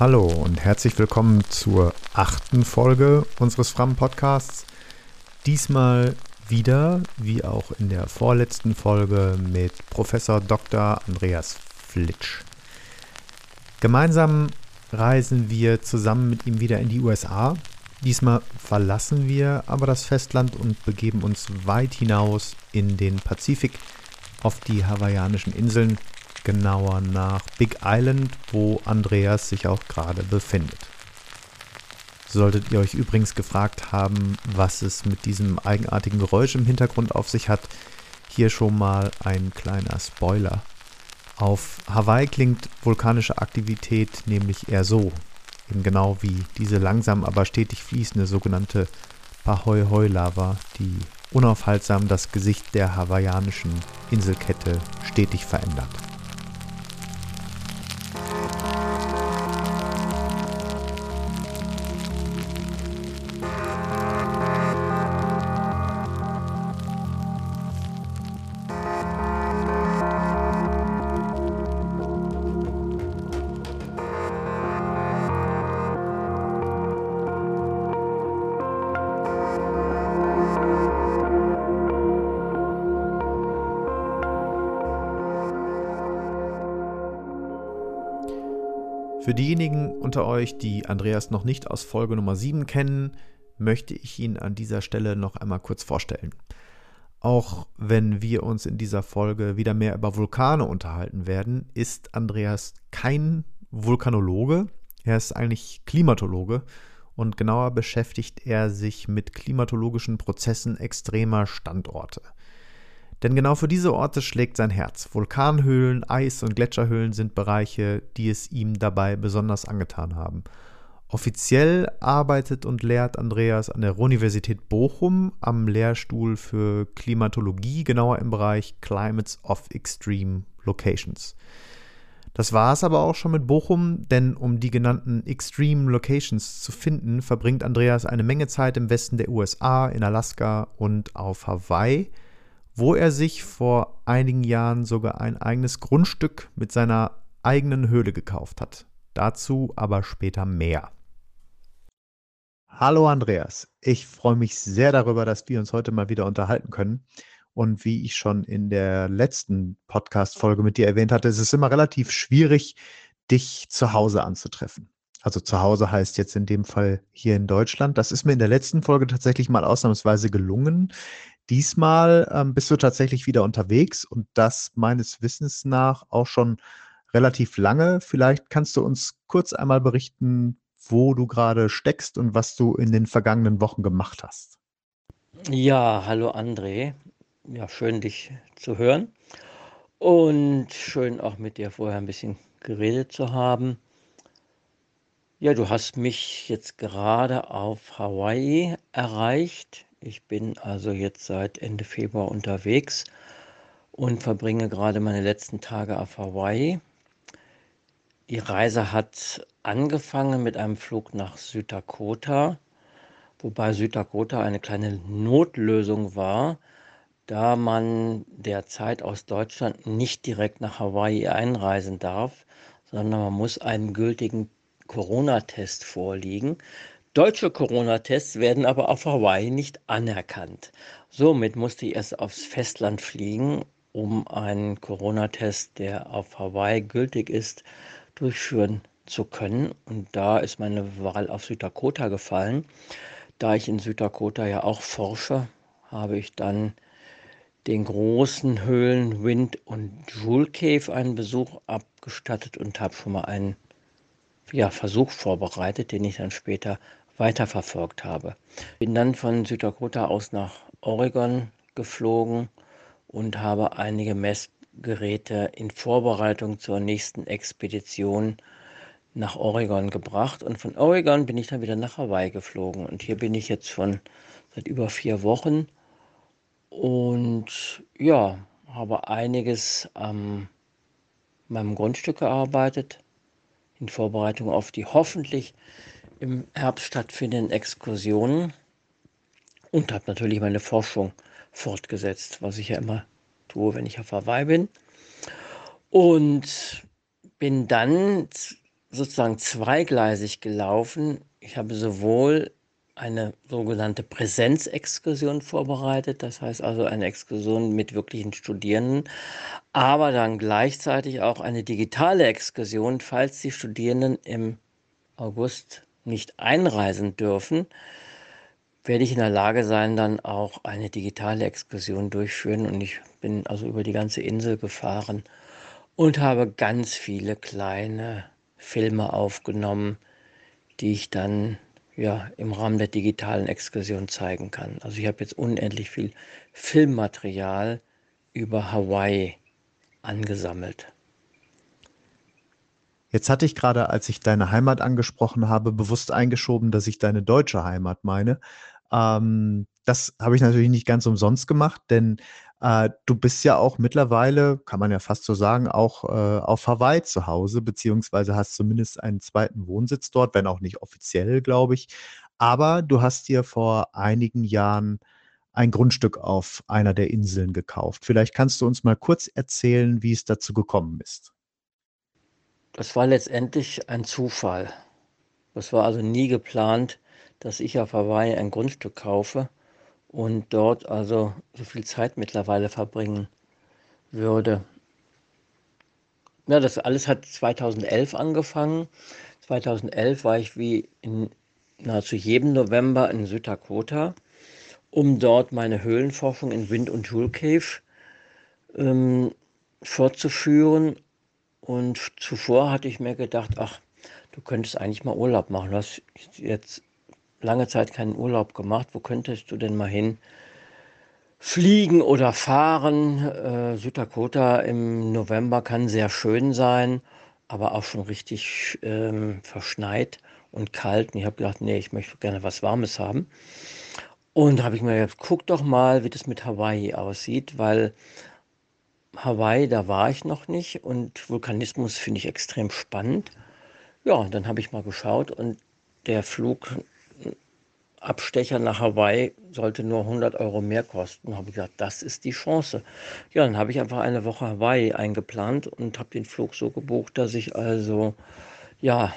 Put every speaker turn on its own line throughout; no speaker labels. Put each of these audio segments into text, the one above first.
Hallo und herzlich willkommen zur achten Folge unseres Fram Podcasts. Diesmal wieder, wie auch in der vorletzten Folge, mit Professor Dr. Andreas Flitsch. Gemeinsam reisen wir zusammen mit ihm wieder in die USA. Diesmal verlassen wir aber das Festland und begeben uns weit hinaus in den Pazifik auf die hawaiianischen Inseln genauer nach Big Island, wo Andreas sich auch gerade befindet. Solltet ihr euch übrigens gefragt haben, was es mit diesem eigenartigen Geräusch im Hintergrund auf sich hat, hier schon mal ein kleiner Spoiler. Auf Hawaii klingt vulkanische Aktivität nämlich eher so, eben genau wie diese langsam aber stetig fließende sogenannte Pahoi-Hoi-Lava, die unaufhaltsam das Gesicht der hawaiianischen Inselkette stetig verändert. Unter euch, die Andreas noch nicht aus Folge Nummer 7 kennen, möchte ich ihn an dieser Stelle noch einmal kurz vorstellen. Auch wenn wir uns in dieser Folge wieder mehr über Vulkane unterhalten werden, ist Andreas kein Vulkanologe, er ist eigentlich Klimatologe und genauer beschäftigt er sich mit klimatologischen Prozessen extremer Standorte. Denn genau für diese Orte schlägt sein Herz. Vulkanhöhlen, Eis- und Gletscherhöhlen sind Bereiche, die es ihm dabei besonders angetan haben. Offiziell arbeitet und lehrt Andreas an der Universität Bochum am Lehrstuhl für Klimatologie, genauer im Bereich Climates of Extreme Locations. Das war es aber auch schon mit Bochum, denn um die genannten Extreme Locations zu finden, verbringt Andreas eine Menge Zeit im Westen der USA, in Alaska und auf Hawaii wo er sich vor einigen Jahren sogar ein eigenes Grundstück mit seiner eigenen Höhle gekauft hat. Dazu aber später mehr. Hallo Andreas, ich freue mich sehr darüber, dass wir uns heute mal wieder unterhalten können. Und wie ich schon in der letzten Podcast-Folge mit dir erwähnt hatte, ist es immer relativ schwierig, dich zu Hause anzutreffen. Also zu Hause heißt jetzt in dem Fall hier in Deutschland. Das ist mir in der letzten Folge tatsächlich mal ausnahmsweise gelungen. Diesmal ähm, bist du tatsächlich wieder unterwegs und das meines Wissens nach auch schon relativ lange. Vielleicht kannst du uns kurz einmal berichten, wo du gerade steckst und was du in den vergangenen Wochen gemacht hast.
Ja, hallo André. Ja, schön dich zu hören und schön auch mit dir vorher ein bisschen geredet zu haben. Ja, du hast mich jetzt gerade auf Hawaii erreicht. Ich bin also jetzt seit Ende Februar unterwegs und verbringe gerade meine letzten Tage auf Hawaii. Die Reise hat angefangen mit einem Flug nach Süddakota, wobei Süddakota eine kleine Notlösung war, da man derzeit aus Deutschland nicht direkt nach Hawaii einreisen darf, sondern man muss einen gültigen Corona-Test vorliegen. Deutsche Corona-Tests werden aber auf Hawaii nicht anerkannt. Somit musste ich erst aufs Festland fliegen, um einen Corona-Test, der auf Hawaii gültig ist, durchführen zu können. Und da ist meine Wahl auf Süddakota gefallen. Da ich in Süddakota ja auch forsche, habe ich dann den großen Höhlen Wind und Jewel Cave einen Besuch abgestattet und habe schon mal einen ja, Versuch vorbereitet, den ich dann später weiterverfolgt habe. Bin dann von Süddakota aus nach Oregon geflogen und habe einige Messgeräte in Vorbereitung zur nächsten Expedition nach Oregon gebracht. Und von Oregon bin ich dann wieder nach Hawaii geflogen. Und hier bin ich jetzt schon seit über vier Wochen und ja, habe einiges an meinem Grundstück gearbeitet in Vorbereitung auf die hoffentlich im Herbst stattfindenden Exkursionen und habe natürlich meine Forschung fortgesetzt, was ich ja immer tue, wenn ich auf Hawaii bin. Und bin dann sozusagen zweigleisig gelaufen. Ich habe sowohl eine sogenannte Präsenzexkursion vorbereitet, das heißt also eine Exkursion mit wirklichen Studierenden, aber dann gleichzeitig auch eine digitale Exkursion, falls die Studierenden im August nicht einreisen dürfen, werde ich in der Lage sein, dann auch eine digitale Exkursion durchführen. Und ich bin also über die ganze Insel gefahren und habe ganz viele kleine Filme aufgenommen, die ich dann ja, im Rahmen der digitalen Exkursion zeigen kann. Also ich habe jetzt unendlich viel Filmmaterial über Hawaii angesammelt.
Jetzt hatte ich gerade, als ich deine Heimat angesprochen habe, bewusst eingeschoben, dass ich deine deutsche Heimat meine. Ähm, das habe ich natürlich nicht ganz umsonst gemacht, denn äh, du bist ja auch mittlerweile, kann man ja fast so sagen, auch äh, auf Hawaii zu Hause, beziehungsweise hast zumindest einen zweiten Wohnsitz dort, wenn auch nicht offiziell, glaube ich. Aber du hast dir vor einigen Jahren ein Grundstück auf einer der Inseln gekauft. Vielleicht kannst du uns mal kurz erzählen, wie es dazu gekommen ist.
Das war letztendlich ein Zufall. Das war also nie geplant, dass ich auf Hawaii ein Grundstück kaufe und dort also so viel Zeit mittlerweile verbringen würde. Ja, das alles hat 2011 angefangen. 2011 war ich wie in nahezu jedem November in Süddakota, um dort meine Höhlenforschung in Wind und Jewel Cave ähm, fortzuführen. Und zuvor hatte ich mir gedacht, ach, du könntest eigentlich mal Urlaub machen. Du hast jetzt lange Zeit keinen Urlaub gemacht. Wo könntest du denn mal hin? Fliegen oder fahren. Äh, Süddakota im November kann sehr schön sein, aber auch schon richtig ähm, verschneit und kalt. Und ich habe gedacht, nee, ich möchte gerne was Warmes haben. Und habe ich mir gedacht, guck doch mal, wie das mit Hawaii aussieht, weil Hawaii, da war ich noch nicht und Vulkanismus finde ich extrem spannend. Ja, dann habe ich mal geschaut und der Flug Abstecher nach Hawaii sollte nur 100 Euro mehr kosten. Habe ich gesagt, das ist die Chance. Ja, dann habe ich einfach eine Woche Hawaii eingeplant und habe den Flug so gebucht, dass ich also, ja,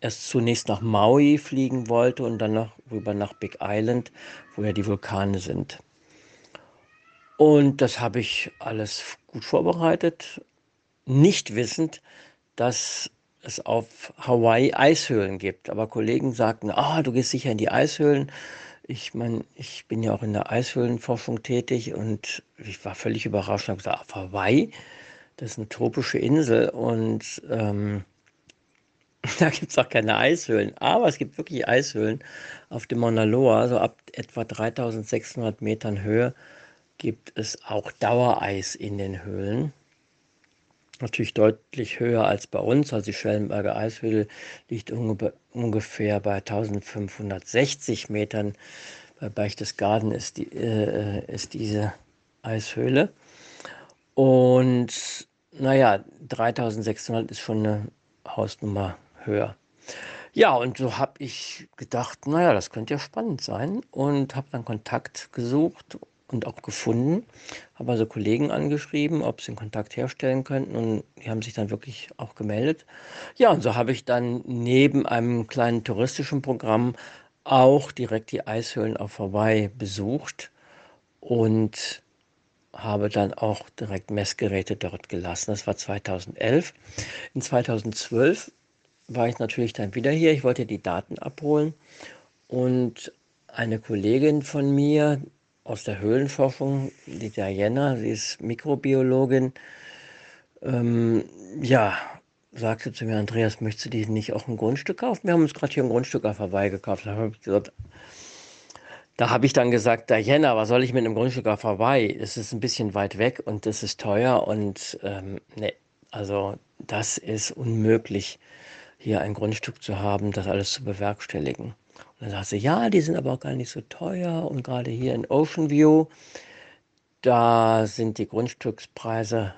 erst zunächst nach Maui fliegen wollte und dann noch rüber nach Big Island, wo ja die Vulkane sind. Und das habe ich alles gut vorbereitet, nicht wissend, dass es auf Hawaii Eishöhlen gibt. Aber Kollegen sagten, ah, du gehst sicher in die Eishöhlen. Ich meine, ich bin ja auch in der Eishöhlenforschung tätig und ich war völlig überrascht und habe gesagt, auf Hawaii, das ist eine tropische Insel und ähm, da gibt es auch keine Eishöhlen. Aber es gibt wirklich Eishöhlen auf dem Mauna Loa, so ab etwa 3600 Metern Höhe gibt es auch Dauereis in den Höhlen natürlich deutlich höher als bei uns. Also die Schellenberger Eishöhle liegt ungefähr bei 1560 Metern. Bei Berchtesgaden ist, die, äh, ist diese Eishöhle. Und naja, 3600 ist schon eine Hausnummer höher. Ja, und so habe ich gedacht, naja, das könnte ja spannend sein und habe dann Kontakt gesucht und auch gefunden. Habe also Kollegen angeschrieben, ob sie einen Kontakt herstellen könnten und die haben sich dann wirklich auch gemeldet. Ja, und so habe ich dann neben einem kleinen touristischen Programm auch direkt die Eishöhlen auf Hawaii besucht und habe dann auch direkt Messgeräte dort gelassen. Das war 2011. In 2012 war ich natürlich dann wieder hier. Ich wollte die Daten abholen und eine Kollegin von mir, aus der Höhlenforschung, die Diana, sie ist Mikrobiologin, ähm, ja, sagte zu mir, Andreas, möchtest du dir nicht auch ein Grundstück kaufen? Wir haben uns gerade hier ein Grundstück auf Hawaii gekauft. Da habe ich da habe ich dann gesagt, Diana, was soll ich mit einem Grundstück auf Hawaii? Es ist ein bisschen weit weg und es ist teuer und ähm, ne, also das ist unmöglich, hier ein Grundstück zu haben, das alles zu bewerkstelligen. Dann sagt sie, ja, die sind aber auch gar nicht so teuer. Und gerade hier in Ocean View, da sind die Grundstückspreise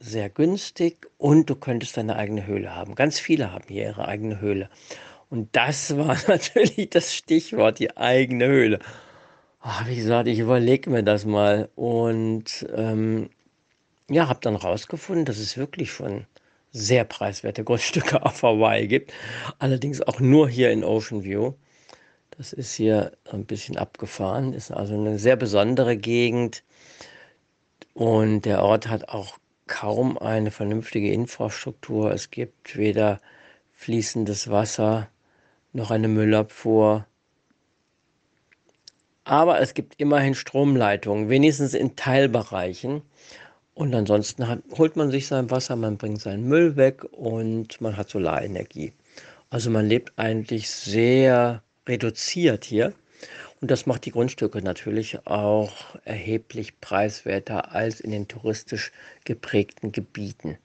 sehr günstig und du könntest deine eigene Höhle haben. Ganz viele haben hier ihre eigene Höhle. Und das war natürlich das Stichwort, die eigene Höhle. Ach, wie gesagt, ich überlege mir das mal. Und ähm, ja, habe dann rausgefunden, dass es wirklich schon sehr preiswerte Grundstücke auf Hawaii gibt. Allerdings auch nur hier in Ocean View. Das ist hier ein bisschen abgefahren, ist also eine sehr besondere Gegend. Und der Ort hat auch kaum eine vernünftige Infrastruktur. Es gibt weder fließendes Wasser noch eine Müllabfuhr. Aber es gibt immerhin Stromleitungen, wenigstens in Teilbereichen. Und ansonsten hat, holt man sich sein Wasser, man bringt seinen Müll weg und man hat Solarenergie. Also man lebt eigentlich sehr reduziert hier. Und das macht die Grundstücke natürlich auch erheblich preiswerter als in den touristisch geprägten Gebieten.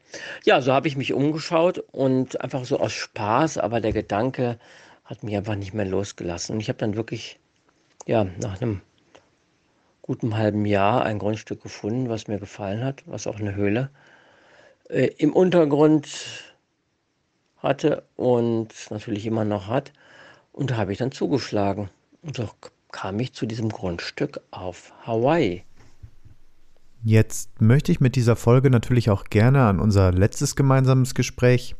Ja, so habe ich mich umgeschaut und einfach so aus Spaß, aber der Gedanke hat mich einfach nicht mehr losgelassen. Und ich habe dann wirklich, ja, nach einem gutem halben Jahr ein Grundstück gefunden, was mir gefallen hat, was auch eine Höhle äh, im Untergrund hatte und natürlich immer noch hat. Und da habe ich dann zugeschlagen. Und so kam ich zu diesem Grundstück auf Hawaii.
Jetzt möchte ich mit dieser Folge natürlich auch gerne an unser letztes gemeinsames Gespräch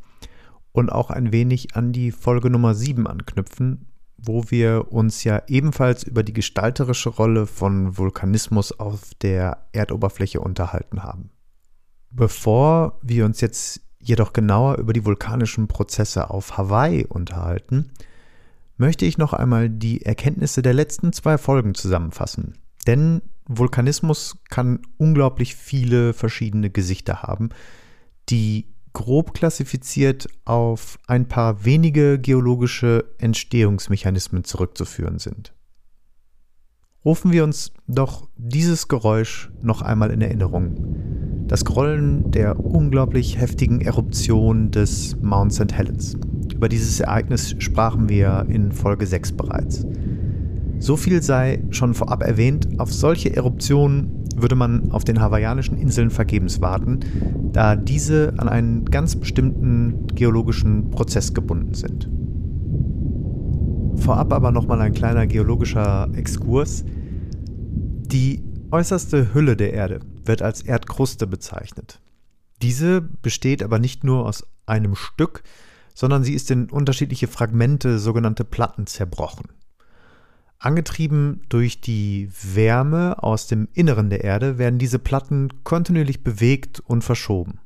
und auch ein wenig an die Folge Nummer 7 anknüpfen, wo wir uns ja ebenfalls über die gestalterische Rolle von Vulkanismus auf der Erdoberfläche unterhalten haben. Bevor wir uns jetzt jedoch genauer über die vulkanischen Prozesse auf Hawaii unterhalten, möchte ich noch einmal die Erkenntnisse der letzten zwei Folgen zusammenfassen. Denn Vulkanismus kann unglaublich viele verschiedene Gesichter haben, die grob klassifiziert auf ein paar wenige geologische Entstehungsmechanismen zurückzuführen sind. Rufen wir uns doch dieses Geräusch noch einmal in Erinnerung. Das Grollen der unglaublich heftigen Eruption des Mount St. Helens. Über dieses Ereignis sprachen wir in Folge 6 bereits. So viel sei schon vorab erwähnt, auf solche Eruptionen würde man auf den hawaiianischen Inseln vergebens warten, da diese an einen ganz bestimmten geologischen Prozess gebunden sind. Vorab aber nochmal ein kleiner geologischer Exkurs. Die äußerste Hülle der Erde wird als Erdkruste bezeichnet. Diese besteht aber nicht nur aus einem Stück, sondern sie ist in unterschiedliche Fragmente, sogenannte Platten, zerbrochen. Angetrieben durch die Wärme aus dem Inneren der Erde werden diese Platten kontinuierlich bewegt und verschoben.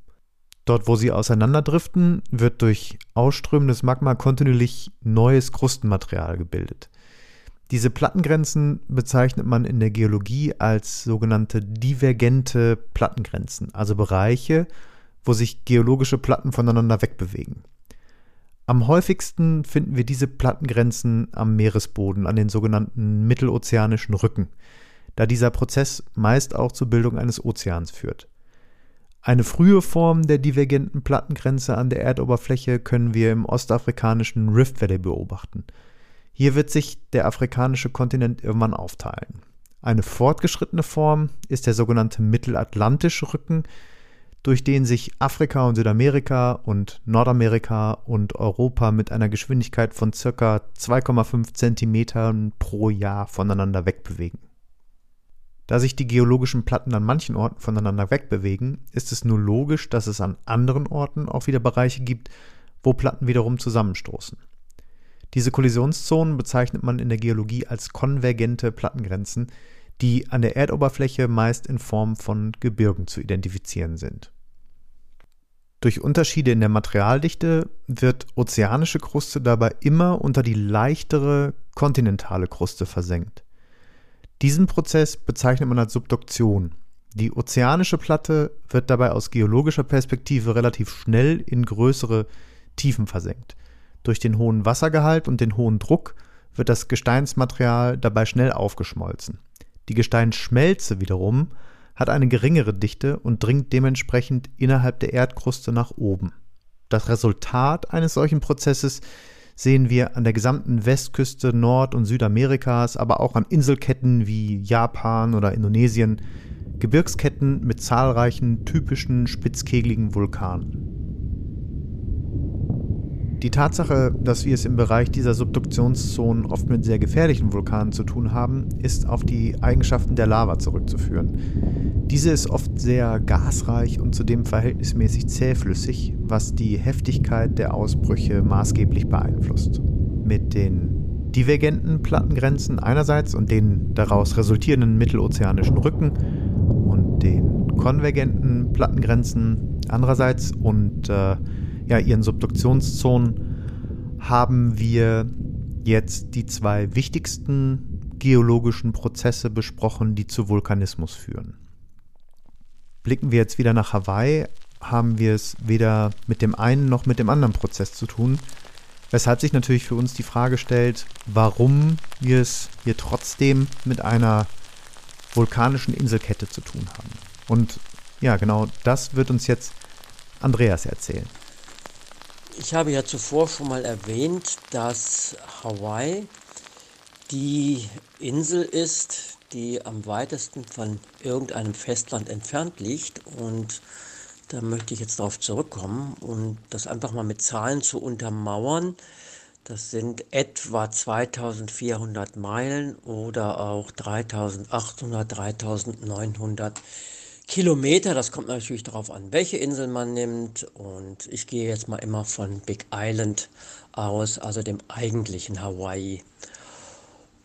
Dort, wo sie auseinanderdriften, wird durch ausströmendes Magma kontinuierlich neues Krustenmaterial gebildet. Diese Plattengrenzen bezeichnet man in der Geologie als sogenannte divergente Plattengrenzen, also Bereiche, wo sich geologische Platten voneinander wegbewegen. Am häufigsten finden wir diese Plattengrenzen am Meeresboden, an den sogenannten mittelozeanischen Rücken, da dieser Prozess meist auch zur Bildung eines Ozeans führt. Eine frühe Form der divergenten Plattengrenze an der Erdoberfläche können wir im ostafrikanischen Rift Valley beobachten. Hier wird sich der afrikanische Kontinent irgendwann aufteilen. Eine fortgeschrittene Form ist der sogenannte mittelatlantische Rücken, durch den sich Afrika und Südamerika und Nordamerika und Europa mit einer Geschwindigkeit von ca. 2,5 Zentimetern pro Jahr voneinander wegbewegen. Da sich die geologischen Platten an manchen Orten voneinander wegbewegen, ist es nur logisch, dass es an anderen Orten auch wieder Bereiche gibt, wo Platten wiederum zusammenstoßen. Diese Kollisionszonen bezeichnet man in der Geologie als konvergente Plattengrenzen, die an der Erdoberfläche meist in Form von Gebirgen zu identifizieren sind. Durch Unterschiede in der Materialdichte wird ozeanische Kruste dabei immer unter die leichtere kontinentale Kruste versenkt. Diesen Prozess bezeichnet man als Subduktion. Die ozeanische Platte wird dabei aus geologischer Perspektive relativ schnell in größere Tiefen versenkt. Durch den hohen Wassergehalt und den hohen Druck wird das Gesteinsmaterial dabei schnell aufgeschmolzen. Die Gesteinsschmelze wiederum hat eine geringere Dichte und dringt dementsprechend innerhalb der Erdkruste nach oben. Das Resultat eines solchen Prozesses sehen wir an der gesamten Westküste Nord- und Südamerikas, aber auch an Inselketten wie Japan oder Indonesien, Gebirgsketten mit zahlreichen typischen spitzkegeligen Vulkanen. Die Tatsache, dass wir es im Bereich dieser Subduktionszonen oft mit sehr gefährlichen Vulkanen zu tun haben, ist auf die Eigenschaften der Lava zurückzuführen. Diese ist oft sehr gasreich und zudem verhältnismäßig zähflüssig, was die Heftigkeit der Ausbrüche maßgeblich beeinflusst. Mit den divergenten Plattengrenzen einerseits und den daraus resultierenden mittelozeanischen Rücken und den konvergenten Plattengrenzen andererseits und äh, ja, ihren Subduktionszonen haben wir jetzt die zwei wichtigsten geologischen Prozesse besprochen, die zu Vulkanismus führen. Blicken wir jetzt wieder nach Hawaii, haben wir es weder mit dem einen noch mit dem anderen Prozess zu tun, weshalb sich natürlich für uns die Frage stellt, warum wir es hier trotzdem mit einer vulkanischen Inselkette zu tun haben. Und ja, genau das wird uns jetzt Andreas erzählen.
Ich habe ja zuvor schon mal erwähnt, dass Hawaii die Insel ist, die am weitesten von irgendeinem Festland entfernt liegt. Und da möchte ich jetzt darauf zurückkommen und das einfach mal mit Zahlen zu untermauern. Das sind etwa 2400 Meilen oder auch 3800, 3900 Kilometer, das kommt natürlich darauf an, welche Insel man nimmt. Und ich gehe jetzt mal immer von Big Island aus, also dem eigentlichen Hawaii.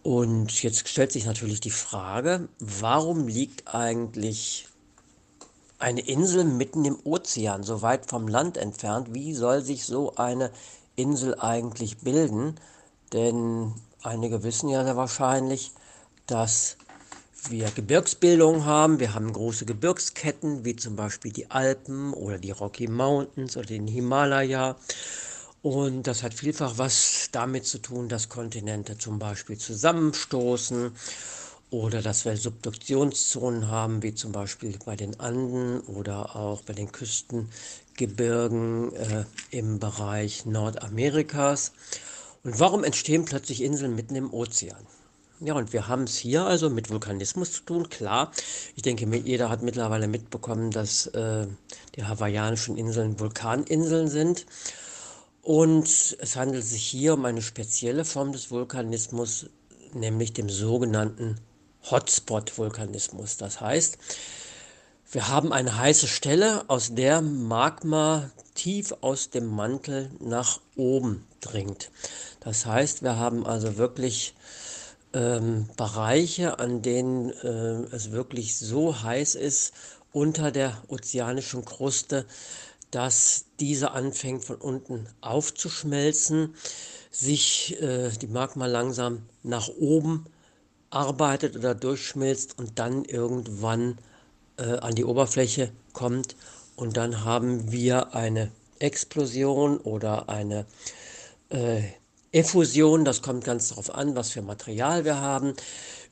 Und jetzt stellt sich natürlich die Frage, warum liegt eigentlich eine Insel mitten im Ozean, so weit vom Land entfernt? Wie soll sich so eine Insel eigentlich bilden? Denn einige wissen ja sehr wahrscheinlich, dass wir Gebirgsbildungen haben. Wir haben große Gebirgsketten, wie zum Beispiel die Alpen oder die Rocky Mountains oder den Himalaya. Und das hat vielfach was damit zu tun, dass Kontinente zum Beispiel zusammenstoßen oder dass wir Subduktionszonen haben, wie zum Beispiel bei den Anden oder auch bei den Küstengebirgen äh, im Bereich Nordamerikas. Und warum entstehen plötzlich Inseln mitten im Ozean? Ja, und wir haben es hier also mit Vulkanismus zu tun, klar. Ich denke, jeder hat mittlerweile mitbekommen, dass äh, die hawaiianischen Inseln Vulkaninseln sind. Und es handelt sich hier um eine spezielle Form des Vulkanismus, nämlich dem sogenannten Hotspot-Vulkanismus. Das heißt, wir haben eine heiße Stelle, aus der Magma tief aus dem Mantel nach oben dringt. Das heißt, wir haben also wirklich ähm, Bereiche, an denen äh, es wirklich so heiß ist unter der ozeanischen Kruste, dass diese anfängt von unten aufzuschmelzen, sich äh, die Magma langsam nach oben arbeitet oder durchschmilzt und dann irgendwann äh, an die Oberfläche kommt. Und dann haben wir eine Explosion oder eine äh, Effusion, das kommt ganz darauf an, was für Material wir haben.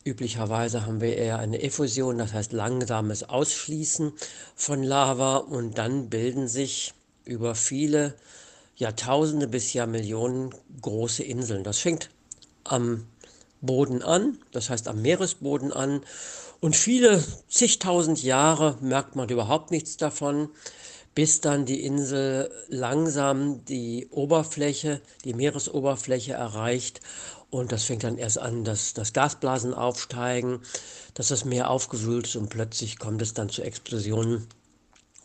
Üblicherweise haben wir eher eine Effusion, das heißt langsames Ausschließen von Lava und dann bilden sich über viele Jahrtausende bis Jahrmillionen große Inseln. Das fängt am Boden an, das heißt am Meeresboden an und viele zigtausend Jahre merkt man überhaupt nichts davon bis dann die Insel langsam die Oberfläche, die Meeresoberfläche erreicht. Und das fängt dann erst an, dass, dass Gasblasen aufsteigen, dass das Meer aufgewühlt ist und plötzlich kommt es dann zu Explosionen.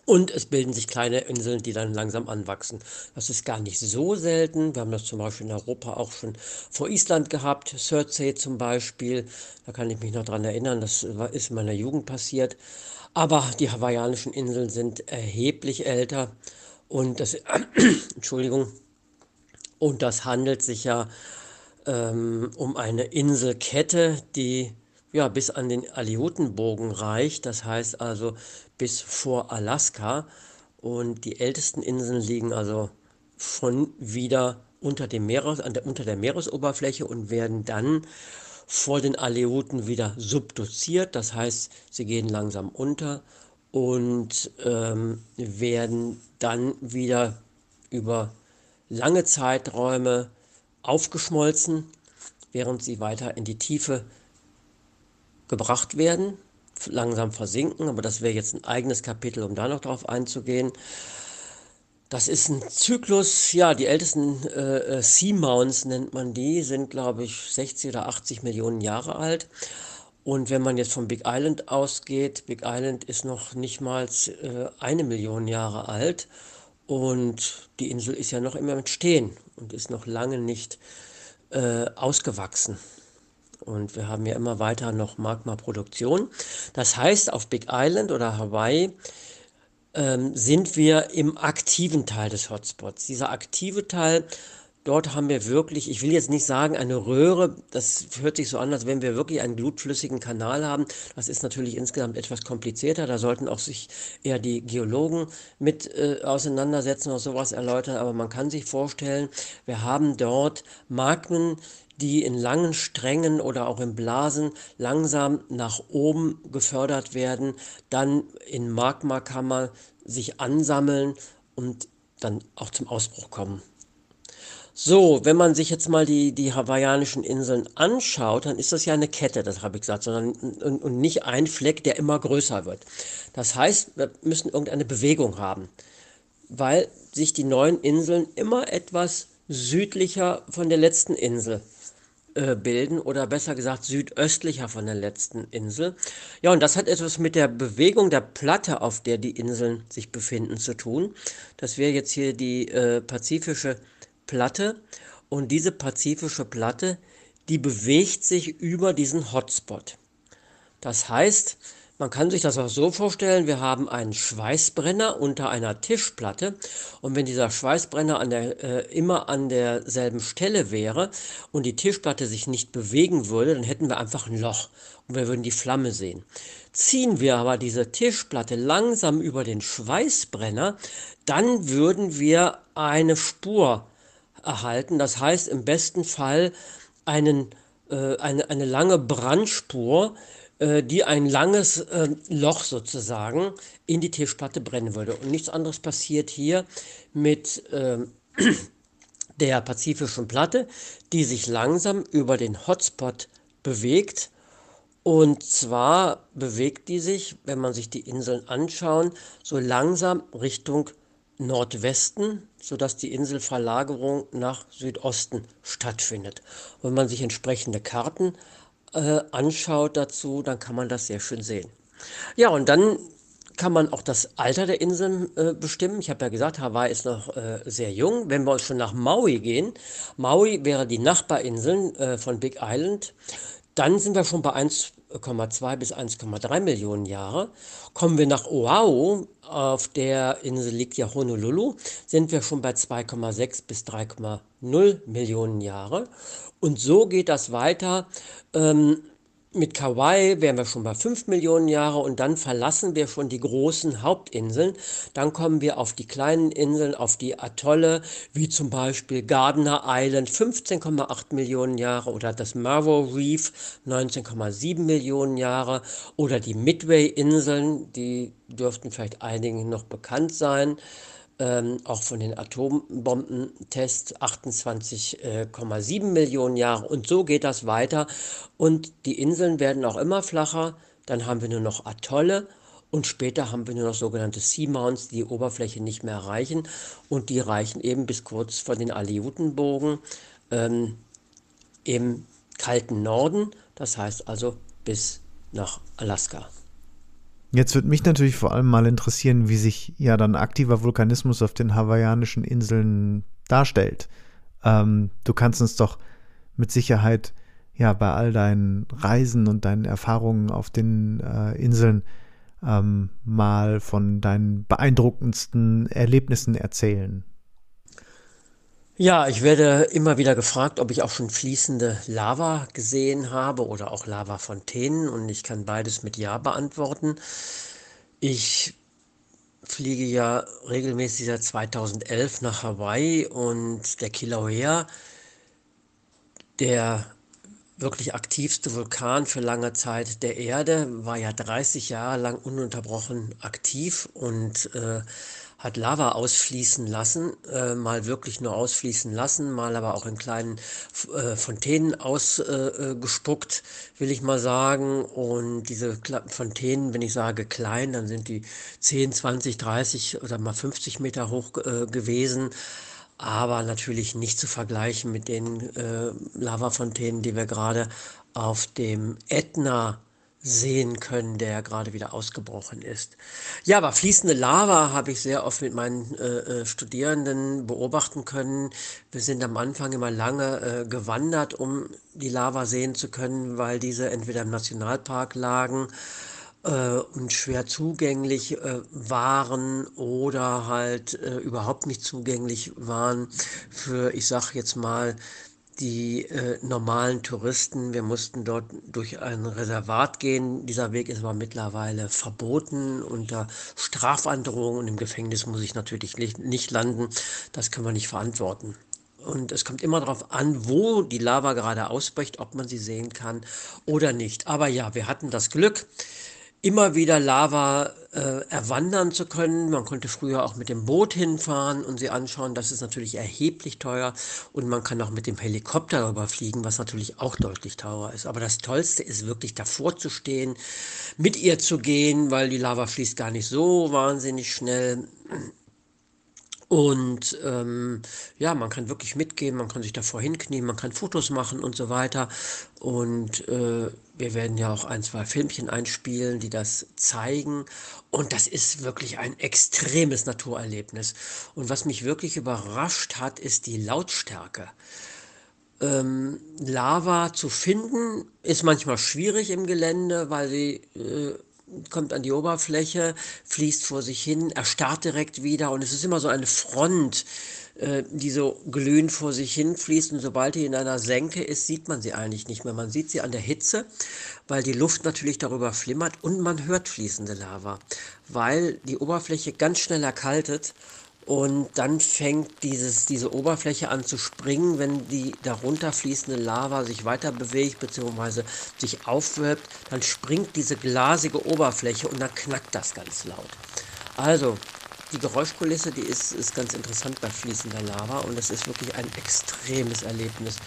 Und es bilden sich kleine Inseln, die dann langsam anwachsen. Das ist gar nicht so selten. Wir haben das zum Beispiel in Europa auch schon vor Island gehabt, Surtsey zum Beispiel. Da kann ich mich noch dran erinnern, das ist in meiner Jugend passiert. Aber die hawaiianischen Inseln sind erheblich älter und das, Entschuldigung, und das handelt sich ja ähm, um eine Inselkette, die ja bis an den Aleutenbogen reicht, das heißt also bis vor Alaska. Und die ältesten Inseln liegen also von wieder unter, dem Meeres, der, unter der Meeresoberfläche und werden dann vor den Aleuten wieder subduziert, das heißt, sie gehen langsam unter und ähm, werden dann wieder über lange Zeiträume aufgeschmolzen, während sie weiter in die Tiefe gebracht werden, langsam versinken, aber das wäre jetzt ein eigenes Kapitel, um da noch drauf einzugehen. Das ist ein Zyklus, ja, die ältesten äh, äh, Seamounts nennt man die, sind, glaube ich, 60 oder 80 Millionen Jahre alt. Und wenn man jetzt vom Big Island ausgeht, Big Island ist noch nicht mal äh, eine Million Jahre alt und die Insel ist ja noch immer mit Stehen und ist noch lange nicht äh, ausgewachsen. Und wir haben ja immer weiter noch Magma-Produktion. Das heißt, auf Big Island oder Hawaii ähm, sind wir im aktiven Teil des Hotspots. Dieser aktive Teil, dort haben wir wirklich, ich will jetzt nicht sagen eine Röhre, das hört sich so an, als wenn wir wirklich einen glutflüssigen Kanal haben. Das ist natürlich insgesamt etwas komplizierter. Da sollten auch sich eher die Geologen mit äh, auseinandersetzen oder sowas erläutern. Aber man kann sich vorstellen, wir haben dort Magmen, die in langen Strängen oder auch in Blasen langsam nach oben gefördert werden, dann in Magmakammer sich ansammeln und dann auch zum Ausbruch kommen. So, wenn man sich jetzt mal die, die hawaiianischen Inseln anschaut, dann ist das ja eine Kette, das habe ich gesagt, sondern und, und nicht ein Fleck, der immer größer wird. Das heißt, wir müssen irgendeine Bewegung haben, weil sich die neuen Inseln immer etwas südlicher von der letzten Insel bilden oder besser gesagt südöstlicher von der letzten Insel. Ja, und das hat etwas mit der Bewegung der Platte, auf der die Inseln sich befinden, zu tun. Das wäre jetzt hier die äh, pazifische Platte und diese pazifische Platte, die bewegt sich über diesen Hotspot. Das heißt, man kann sich das auch so vorstellen, wir haben einen Schweißbrenner unter einer Tischplatte und wenn dieser Schweißbrenner an der, äh, immer an derselben Stelle wäre und die Tischplatte sich nicht bewegen würde, dann hätten wir einfach ein Loch und wir würden die Flamme sehen. Ziehen wir aber diese Tischplatte langsam über den Schweißbrenner, dann würden wir eine Spur erhalten. Das heißt im besten Fall einen, äh, eine, eine lange Brandspur, die ein langes äh, Loch sozusagen in die Tischplatte brennen würde. Und nichts anderes passiert hier mit äh, der pazifischen Platte, die sich langsam über den Hotspot bewegt. Und zwar bewegt die sich, wenn man sich die Inseln anschaut, so langsam Richtung Nordwesten, sodass die Inselverlagerung nach Südosten stattfindet. Und wenn man sich entsprechende Karten äh, anschaut dazu, dann kann man das sehr schön sehen. Ja, und dann kann man auch das Alter der Inseln äh, bestimmen. Ich habe ja gesagt, Hawaii ist noch äh, sehr jung. Wenn wir uns schon nach Maui gehen, Maui wäre die Nachbarinseln äh, von Big Island, dann sind wir schon bei 1,2 bis 1,3 Millionen Jahre. Kommen wir nach Oahu, auf der Insel liegt ja Honolulu, sind wir schon bei 2,6 bis 3,0 Millionen Jahre. Und so geht das weiter. Ähm, mit Kauai wären wir schon bei 5 Millionen Jahre und dann verlassen wir schon die großen Hauptinseln. Dann kommen wir auf die kleinen Inseln, auf die Atolle, wie zum Beispiel Gardner Island 15,8 Millionen Jahre oder das Marvo Reef 19,7 Millionen Jahre oder die Midway-Inseln, die dürften vielleicht einigen noch bekannt sein ähm, auch von den Atombombentests 28,7 äh, Millionen Jahre. Und so geht das weiter. Und die Inseln werden auch immer flacher, dann haben wir nur noch Atolle. Und später haben wir nur noch sogenannte Seamounts, die die Oberfläche nicht mehr erreichen. Und die reichen eben bis kurz vor den Aleutenbogen ähm, im kalten Norden, das heißt also bis nach Alaska.
Jetzt würde mich natürlich vor allem mal interessieren, wie sich ja dann aktiver Vulkanismus auf den hawaiianischen Inseln darstellt. Ähm, du kannst uns doch mit Sicherheit ja bei all deinen Reisen und deinen Erfahrungen auf den äh, Inseln ähm, mal von deinen beeindruckendsten Erlebnissen erzählen.
Ja, ich werde immer wieder gefragt, ob ich auch schon fließende Lava gesehen habe oder auch Lavafontänen und ich kann beides mit Ja beantworten. Ich fliege ja regelmäßig seit 2011 nach Hawaii und der Kilauea, der wirklich aktivste Vulkan für lange Zeit der Erde, war ja 30 Jahre lang ununterbrochen aktiv und äh, hat Lava ausfließen lassen, äh, mal wirklich nur ausfließen lassen, mal aber auch in kleinen äh, Fontänen ausgespuckt, äh, will ich mal sagen. Und diese Fontänen, wenn ich sage klein, dann sind die 10, 20, 30 oder mal 50 Meter hoch äh, gewesen aber natürlich nicht zu vergleichen mit den äh, Lavafontänen, die wir gerade auf dem Ätna sehen können, der gerade wieder ausgebrochen ist. Ja, aber fließende Lava habe ich sehr oft mit meinen äh, äh, Studierenden beobachten können. Wir sind am Anfang immer lange äh, gewandert, um die Lava sehen zu können, weil diese entweder im Nationalpark lagen äh, und schwer zugänglich äh, waren oder halt äh, überhaupt nicht zugänglich waren für, ich sag jetzt mal, die äh, normalen Touristen. Wir mussten dort durch ein Reservat gehen. Dieser Weg ist aber mittlerweile verboten unter Strafandrohung und im Gefängnis muss ich natürlich nicht, nicht landen. Das können wir nicht verantworten. Und es kommt immer darauf an, wo die Lava gerade ausbricht, ob man sie sehen kann oder nicht. Aber ja, wir hatten das Glück, immer wieder Lava äh, erwandern zu können. Man konnte früher auch mit dem Boot hinfahren und sie anschauen. Das ist natürlich erheblich teuer. Und man kann auch mit dem Helikopter darüber fliegen, was natürlich auch deutlich teurer ist. Aber das Tollste ist wirklich davor zu stehen, mit ihr zu gehen, weil die Lava fließt gar nicht so wahnsinnig schnell. Und ähm, ja, man kann wirklich mitgehen, man kann sich davor hinknien, man kann Fotos machen und so weiter. Und äh, wir werden ja auch ein, zwei Filmchen einspielen, die das zeigen. Und das ist wirklich ein extremes Naturerlebnis. Und was mich wirklich überrascht hat, ist die Lautstärke. Ähm, Lava zu finden ist manchmal schwierig im Gelände, weil sie äh, kommt an die Oberfläche, fließt vor sich hin, erstarrt direkt wieder und es ist immer so eine Front, äh, die so glühend vor sich hin fließt und sobald die in einer Senke ist, sieht man sie eigentlich nicht mehr. Man sieht sie an der Hitze, weil die Luft natürlich darüber flimmert und man hört fließende Lava, weil die Oberfläche ganz schnell erkaltet und dann fängt dieses, diese Oberfläche an zu springen, wenn die darunter fließende Lava sich weiter bewegt bzw. sich aufwölbt, dann springt diese glasige Oberfläche und dann knackt das ganz laut. Also, die Geräuschkulisse, die ist, ist ganz interessant bei fließender Lava und das ist wirklich ein extremes Erlebnis.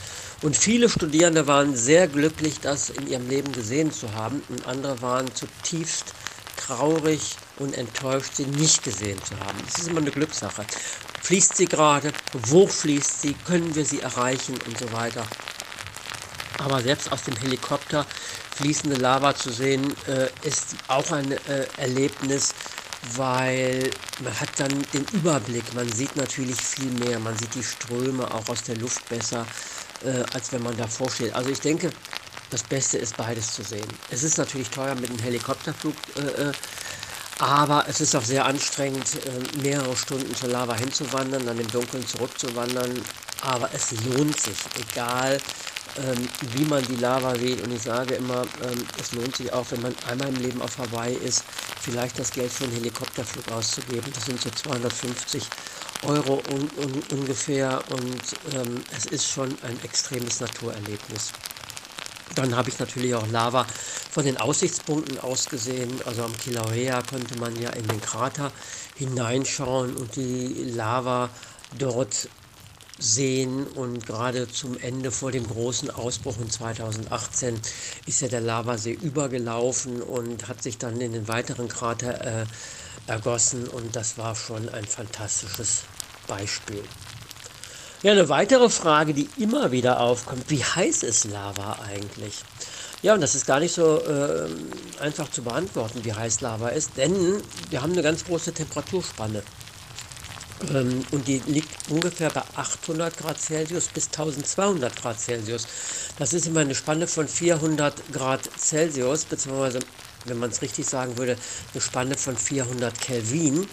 Und viele Studierende waren sehr glücklich, das in ihrem Leben gesehen zu haben und andere waren zutiefst traurig und enttäuscht, sie nicht gesehen zu haben. Es ist immer eine Glückssache. Fließt sie gerade? Wo fließt sie? Können wir sie erreichen? Und so weiter. Aber selbst aus dem Helikopter fließende Lava zu sehen, äh, ist auch ein äh, Erlebnis, weil man hat dann den Überblick. Man sieht natürlich viel mehr. Man sieht die Ströme auch aus der Luft besser, äh, als wenn man davor steht. Also ich denke, das Beste ist beides zu sehen. Es ist natürlich teuer mit einem Helikopterflug, äh, äh, aber es ist auch sehr anstrengend, äh, mehrere Stunden zur Lava hinzuwandern, dann im Dunkeln zurückzuwandern. Aber es lohnt sich, egal ähm, wie man die Lava wählt. Und ich sage immer, ähm, es lohnt sich auch, wenn man einmal im Leben auf Hawaii ist, vielleicht das Geld für einen Helikopterflug auszugeben. Das sind so 250 Euro un, un, ungefähr und ähm, es ist schon ein extremes Naturerlebnis. Dann habe ich natürlich auch Lava von den Aussichtspunkten aus gesehen. Also am Kilauea konnte man ja in den Krater hineinschauen und die Lava dort sehen. Und gerade zum Ende vor dem großen Ausbruch in 2018 ist ja der Lavasee übergelaufen und hat sich dann in den weiteren Krater äh, ergossen. Und das war schon ein fantastisches Beispiel. Ja, eine weitere Frage, die immer wieder aufkommt, wie heiß ist Lava eigentlich? Ja, und das ist gar nicht so äh, einfach zu beantworten, wie heiß Lava ist, denn wir haben eine ganz große Temperaturspanne. Ähm, und die liegt ungefähr bei 800 Grad Celsius bis 1200 Grad Celsius. Das ist immer eine Spanne von 400 Grad Celsius, beziehungsweise, wenn man es richtig sagen würde, eine Spanne von 400 Kelvin,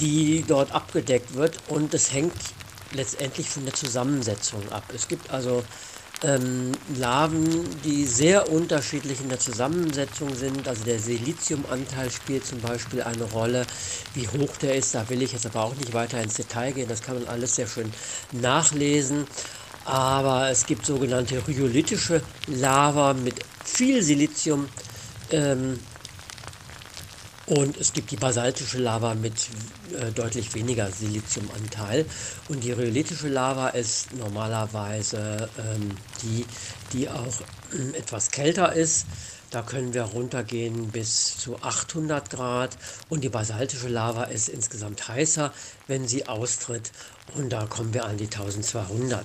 die dort abgedeckt wird. Und es hängt letztendlich von der Zusammensetzung ab. Es gibt also ähm, Laven, die sehr unterschiedlich in der Zusammensetzung sind. Also der Siliziumanteil spielt zum Beispiel eine Rolle. Wie hoch der ist, da will ich jetzt aber auch nicht weiter ins Detail gehen. Das kann man alles sehr schön nachlesen. Aber es gibt sogenannte rhyolitische Lava mit viel Silizium. Ähm, und es gibt die basaltische Lava mit äh, deutlich weniger Siliziumanteil. Und die rhyolitische Lava ist normalerweise ähm, die, die auch äh, etwas kälter ist. Da können wir runtergehen bis zu 800 Grad. Und die basaltische Lava ist insgesamt heißer, wenn sie austritt. Und da kommen wir an die 1200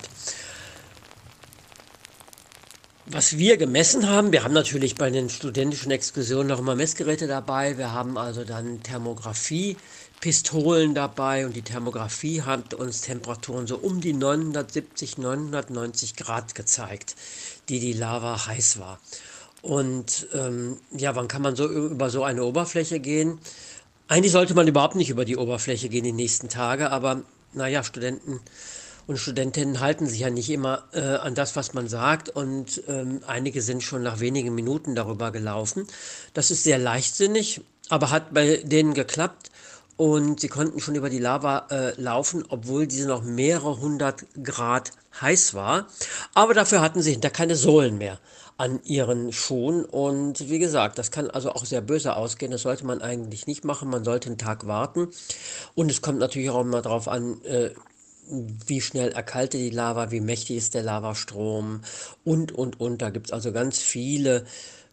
was wir gemessen haben, wir haben natürlich bei den studentischen Exkursionen noch immer Messgeräte dabei. Wir haben also dann Thermografie-Pistolen dabei und die Thermografie hat uns Temperaturen so um die 970, 990 Grad gezeigt, die die Lava heiß war. Und ähm, ja, wann kann man so über so eine Oberfläche gehen? Eigentlich sollte man überhaupt nicht über die Oberfläche gehen die nächsten Tage, aber naja, Studenten und Studentinnen halten sich ja nicht immer äh, an das, was man sagt. Und ähm, einige sind schon nach wenigen Minuten darüber gelaufen. Das ist sehr leichtsinnig, aber hat bei denen geklappt. Und sie konnten schon über die Lava äh, laufen, obwohl diese noch mehrere hundert Grad heiß war. Aber dafür hatten sie hinter keine Sohlen mehr an ihren Schuhen. Und wie gesagt, das kann also auch sehr böse ausgehen. Das sollte man eigentlich nicht machen. Man sollte einen Tag warten. Und es kommt natürlich auch immer darauf an, äh, wie schnell erkaltet die Lava, wie mächtig ist der Lavastrom und, und, und. Da gibt es also ganz viele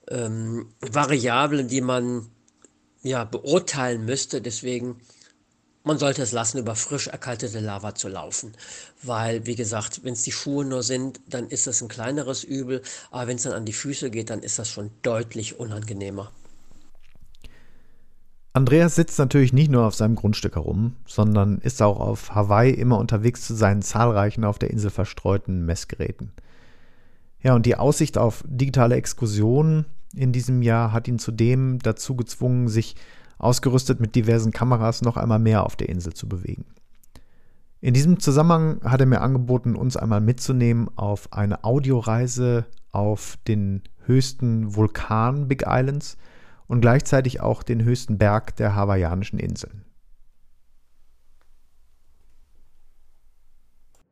ähm, Variablen, die man ja, beurteilen müsste. Deswegen, man sollte es lassen, über frisch erkaltete Lava zu laufen. Weil, wie gesagt, wenn es die Schuhe nur sind, dann ist das ein kleineres Übel. Aber wenn es dann an die Füße geht, dann ist das schon deutlich unangenehmer.
Andreas sitzt natürlich nicht nur auf seinem Grundstück herum, sondern ist auch auf Hawaii immer unterwegs zu seinen zahlreichen auf der Insel verstreuten Messgeräten. Ja, und die Aussicht auf digitale Exkursionen in diesem Jahr hat ihn zudem dazu gezwungen, sich ausgerüstet mit diversen Kameras noch einmal mehr auf der Insel zu bewegen. In diesem Zusammenhang hat er mir angeboten, uns einmal mitzunehmen auf eine Audioreise auf den höchsten Vulkan Big Islands – und gleichzeitig auch den höchsten Berg der hawaiianischen Inseln.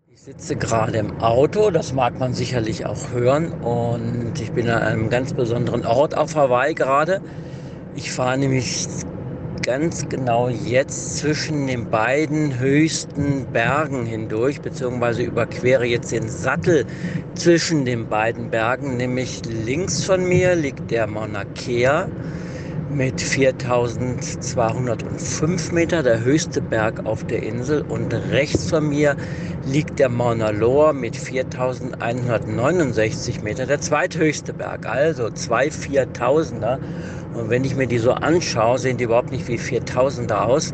Ich sitze gerade im Auto, das mag man sicherlich auch hören. Und ich bin an einem ganz besonderen Ort auf Hawaii gerade. Ich fahre nämlich ganz genau jetzt zwischen den beiden höchsten Bergen hindurch, beziehungsweise überquere jetzt den Sattel zwischen den beiden Bergen. Nämlich links von mir liegt der Mauna Kea mit 4205 Meter, der höchste Berg auf der Insel. Und rechts von mir liegt der Mauna Loa mit 4169 Meter, der zweithöchste Berg. Also zwei 4000er. Und wenn ich mir die so anschaue, sehen die überhaupt nicht wie 4000er aus.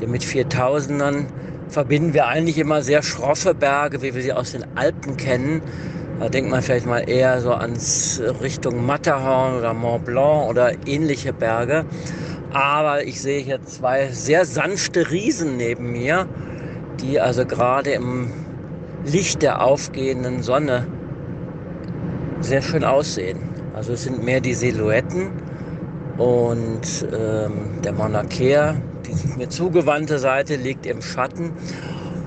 Denn mit 4000ern verbinden wir eigentlich immer sehr schroffe Berge, wie wir sie aus den Alpen kennen. Da denkt man vielleicht mal eher so ans Richtung Matterhorn oder Mont Blanc oder ähnliche Berge. Aber ich sehe hier zwei sehr sanfte Riesen neben mir, die also gerade im Licht der aufgehenden Sonne sehr schön aussehen. Also es sind mehr die Silhouetten und ähm, der Kea, die mir zugewandte Seite, liegt im Schatten